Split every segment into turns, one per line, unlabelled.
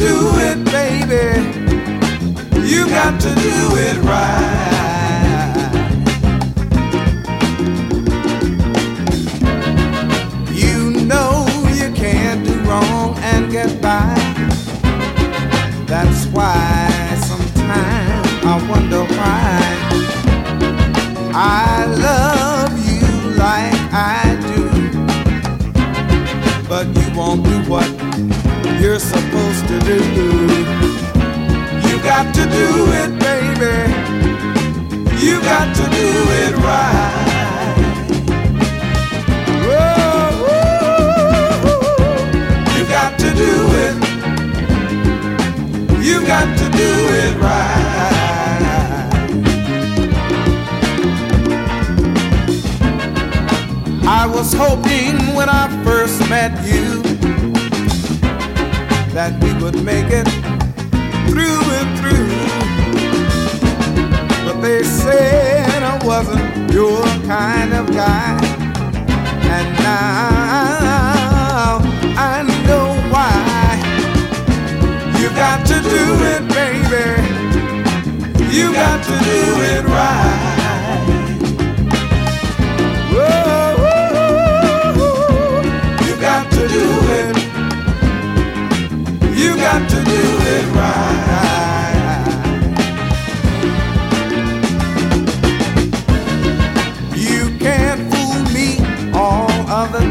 do it, baby. You got to do it right. You're supposed to do. You got to do it, baby. You got to do it right.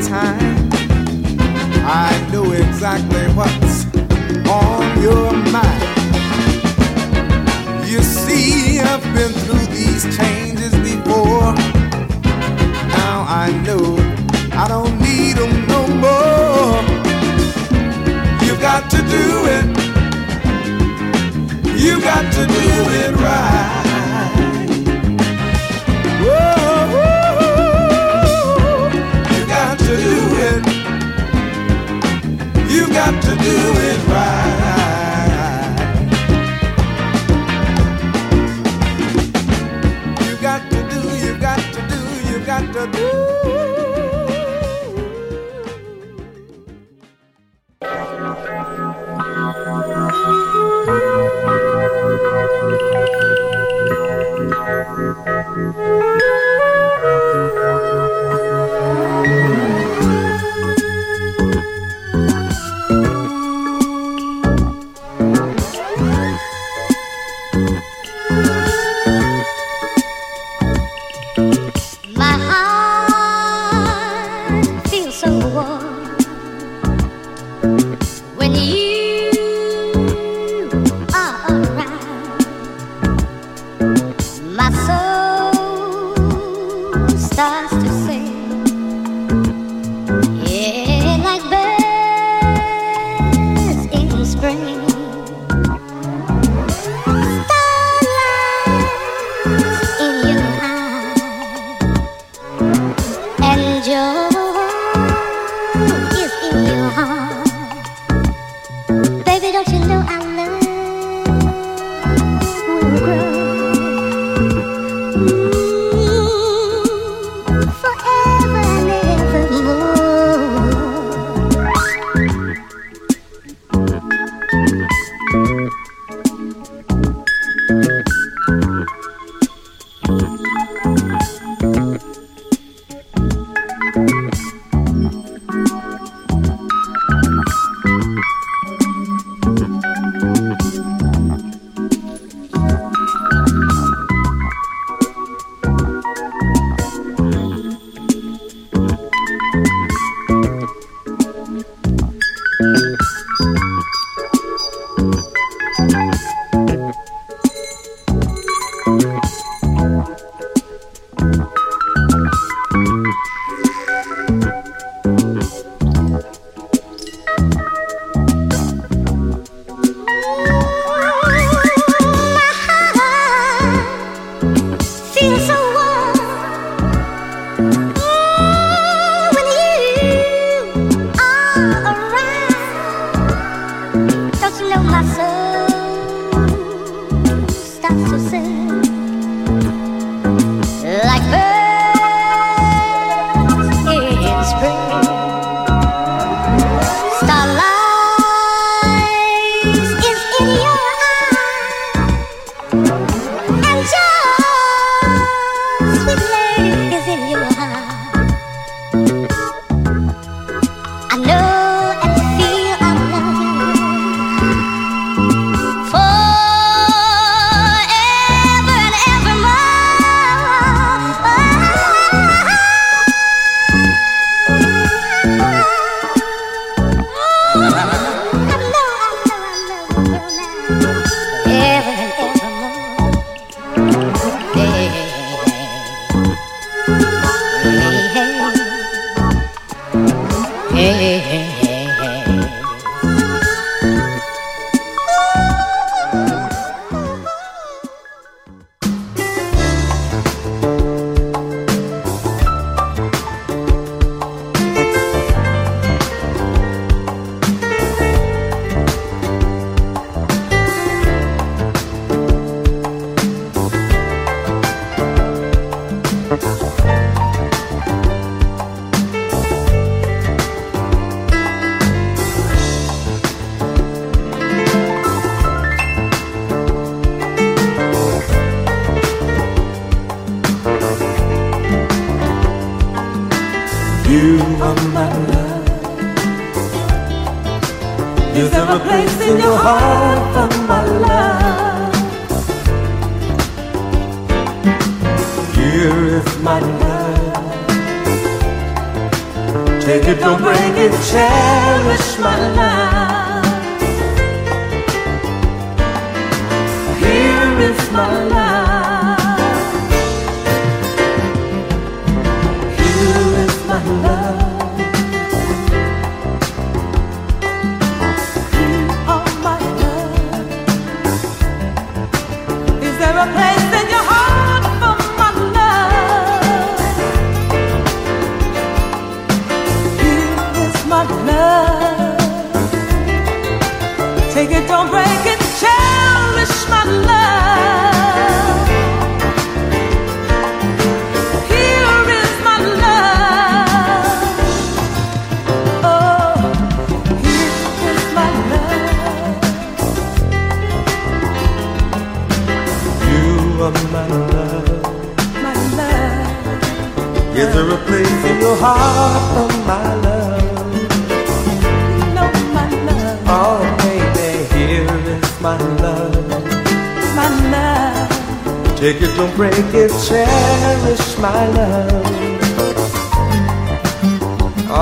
Time. I know exactly what's on your mind. You see, I've been through these changes before. Now I know I don't need them no more. You got to do it. You got to do it right. You got to do it right. You got to do, you got to do, you got to do.
My that's to say.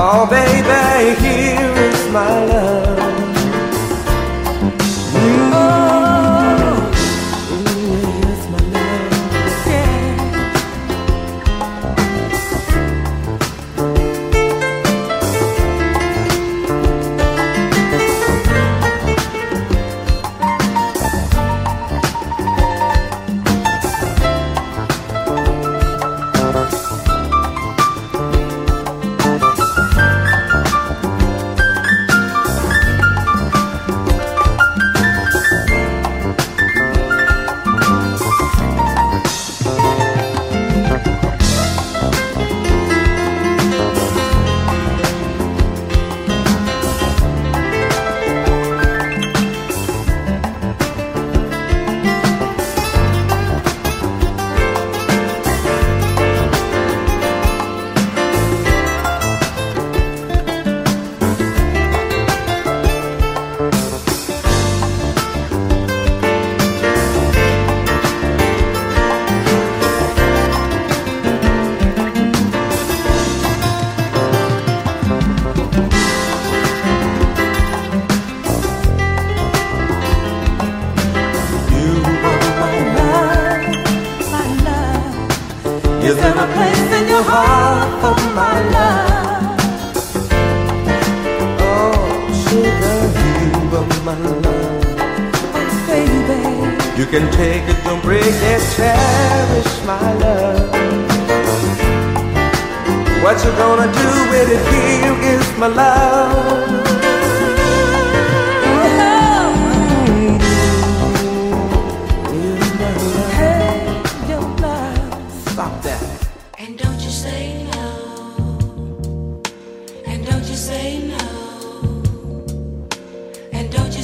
Oh, baby, here is my love.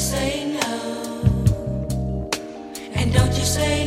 say no. And don't you say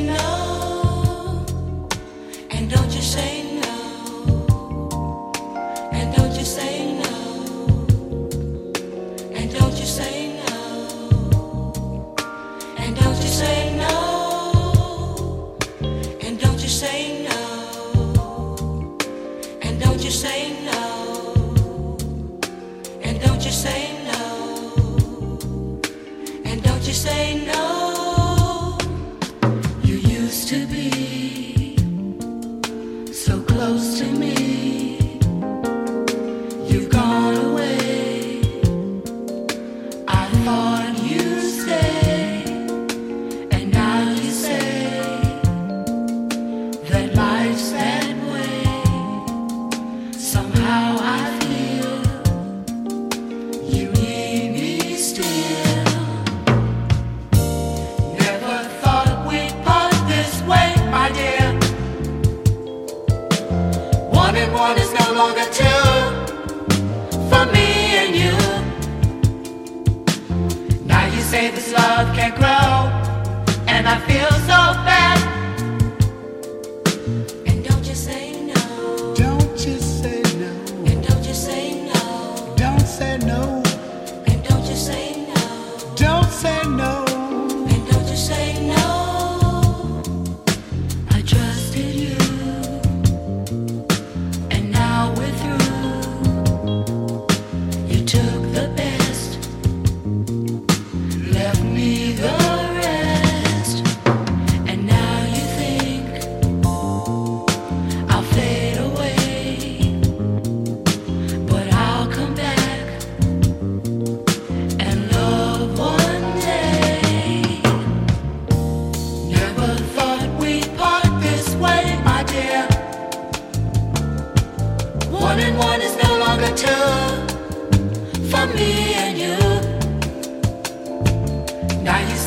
say this love can grow, and I feel so bad.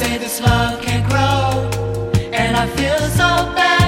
say this love can grow, and I feel so bad.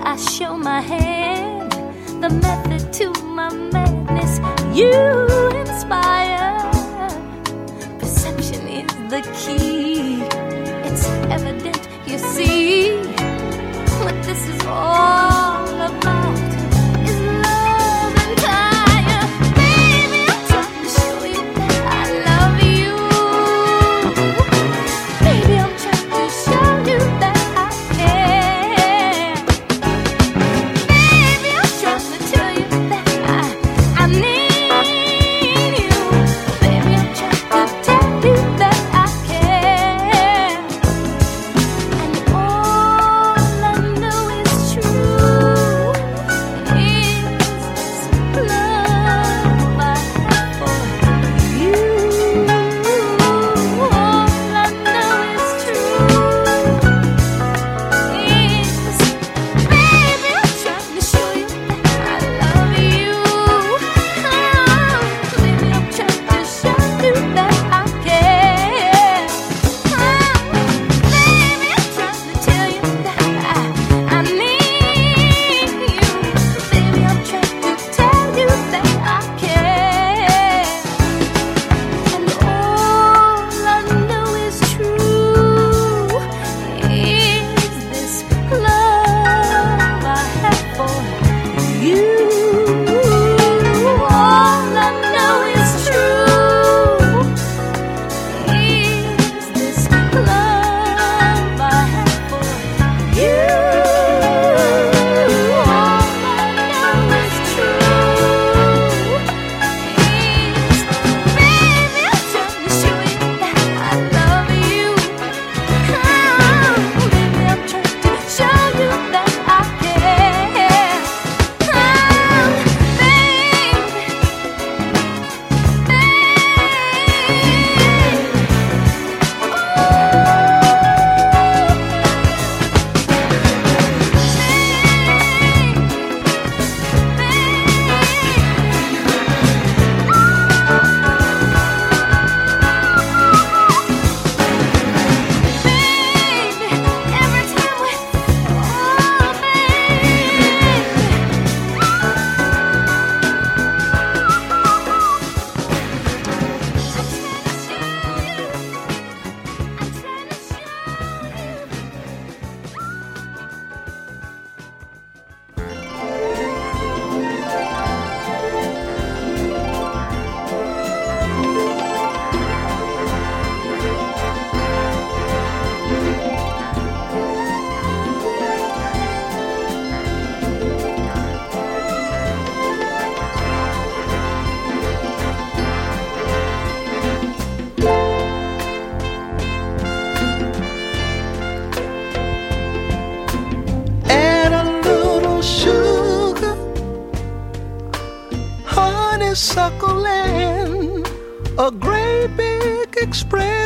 I show my
hand. The method to my madness, you inspire.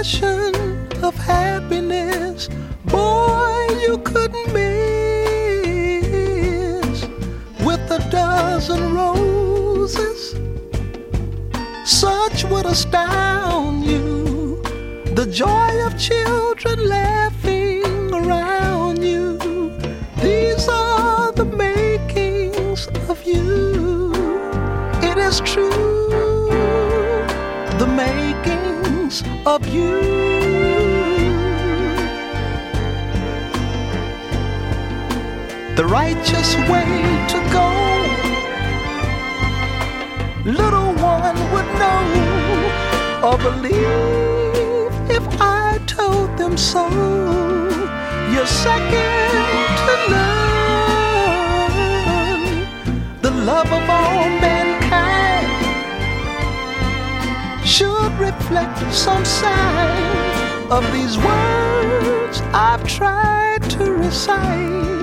Expression of happiness. Boy, you couldn't miss with a dozen roses. Such would astound you. The joy of children The righteous way to go, little one would know or believe if I told them so. You're second to none, the love of all mankind should reflect some sign of these words I've tried to recite.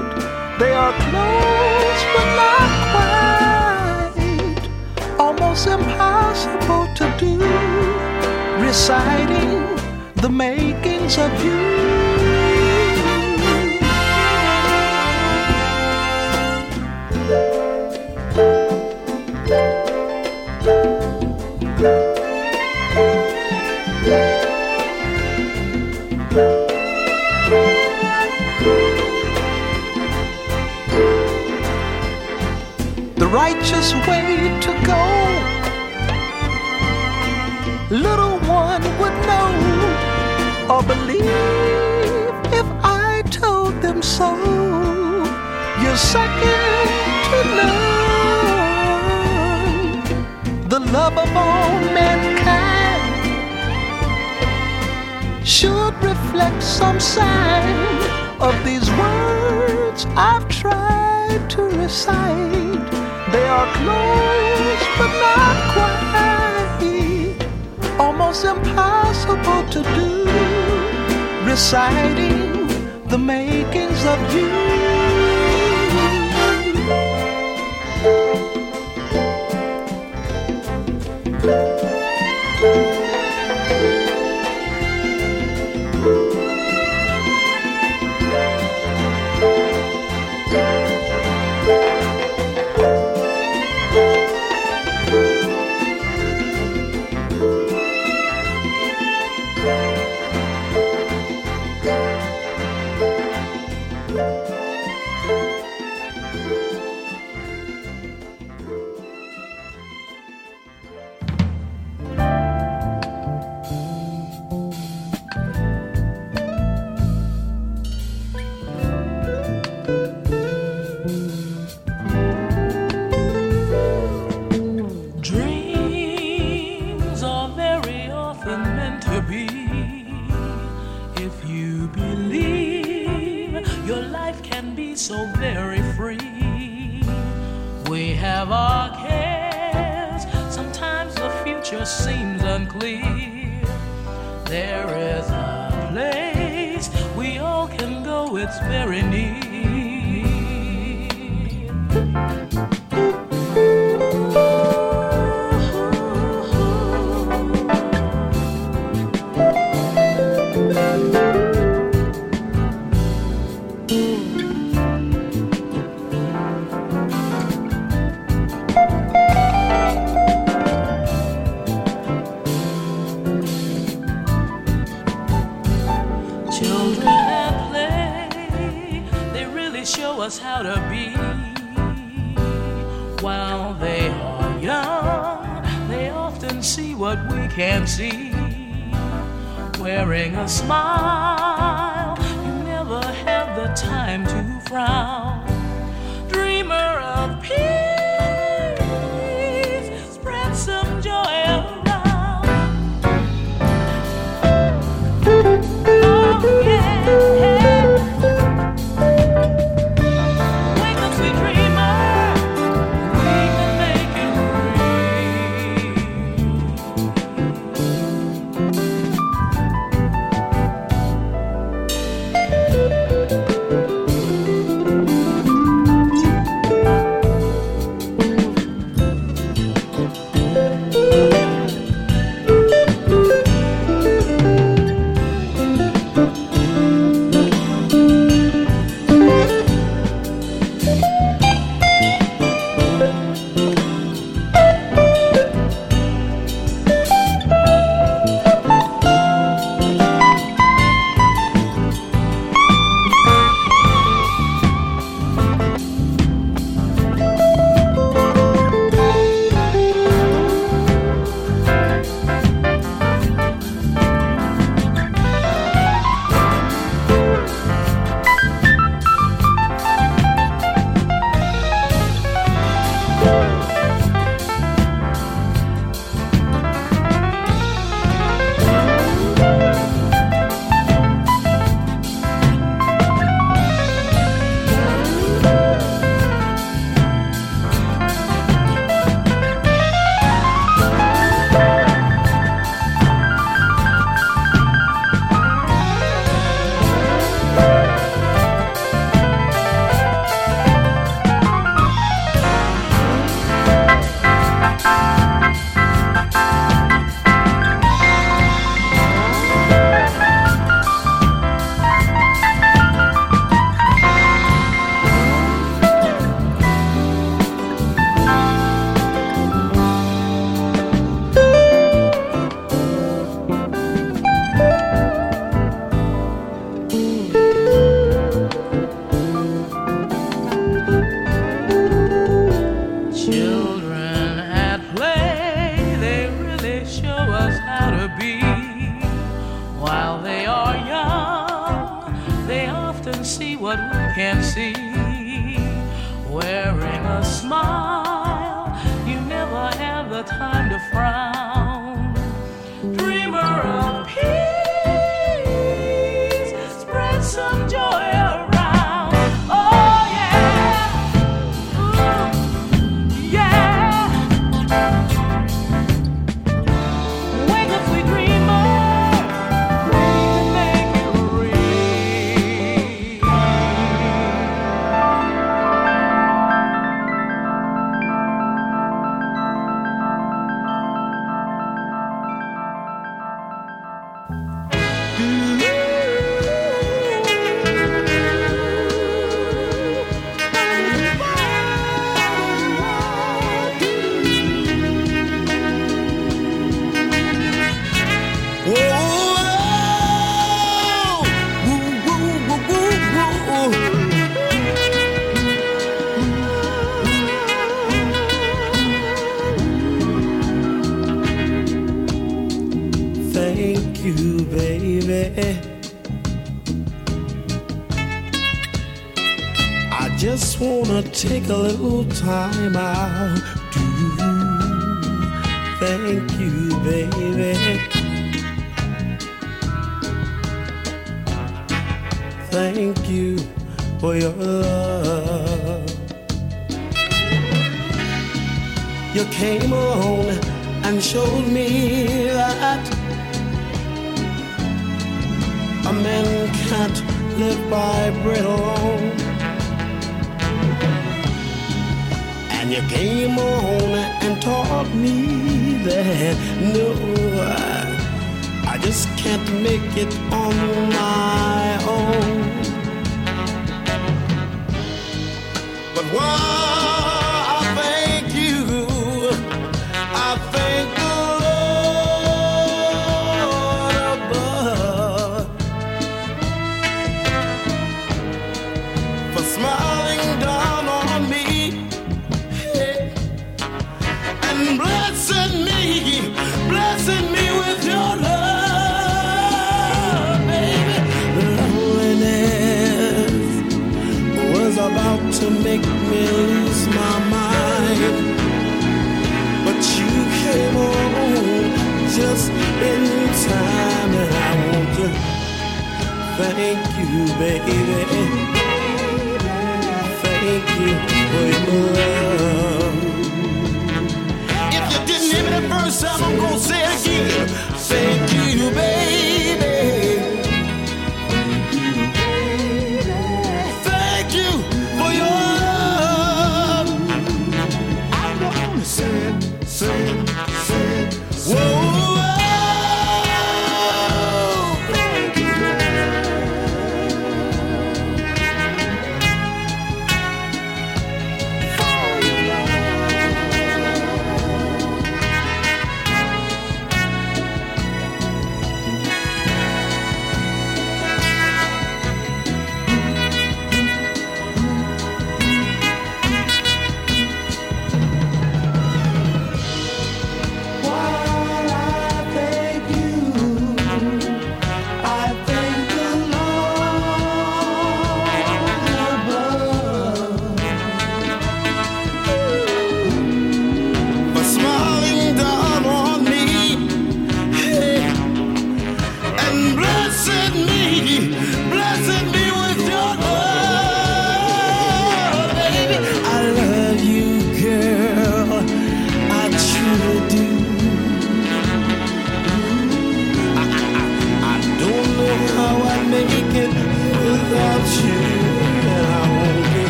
They are close but not quite, almost impossible to do. Reciting the makings of you. Little one would know or believe if I told them so. You're second to none, the love of all mankind should reflect some sign of these words I've tried to recite. They are close but not quite, almost impossible to do. Reciting the makings of you. you.
see, wearing a smile. A smile, you never have the time to frown. Dreamer
you, baby. I just wanna take a little time out to thank you, baby. Thank you for your love. You came along and showed me that a man can't live by bread alone. And you came on and taught me that no, I, I just can't make it on my own. But while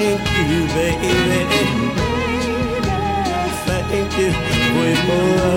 Thank you, baby. Thank you for
more.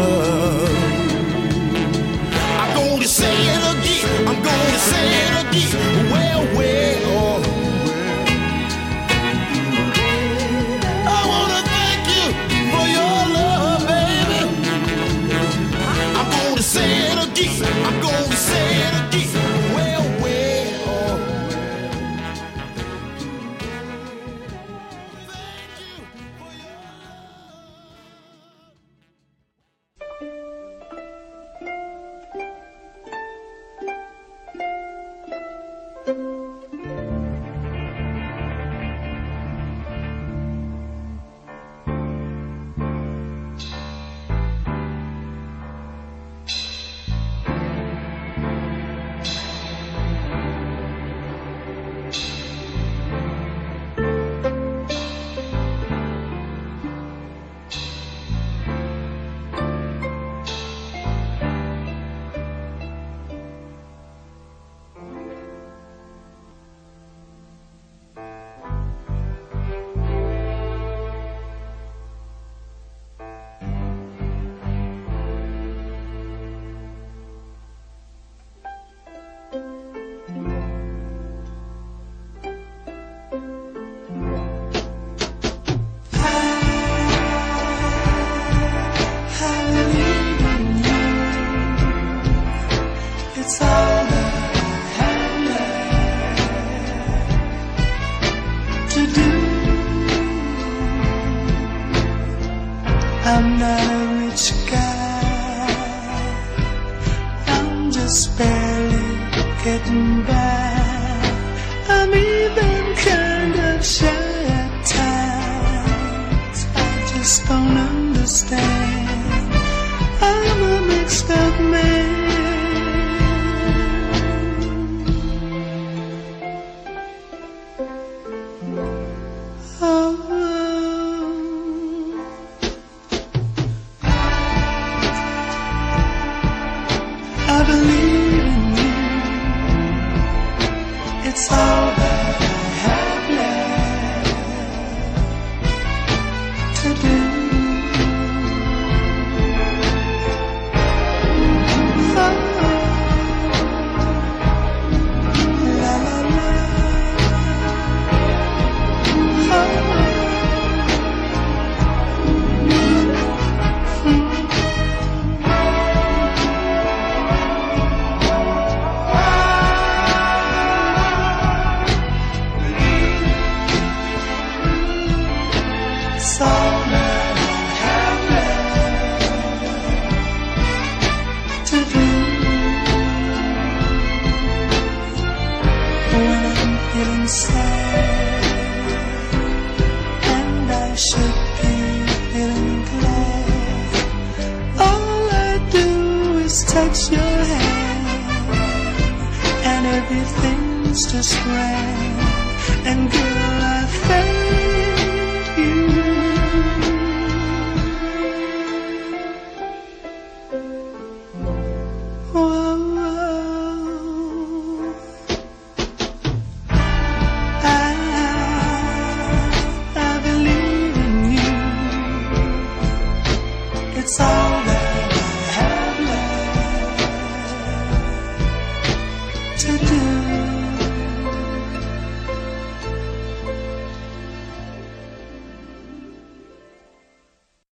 Getting touch your hand, and everything's just grand.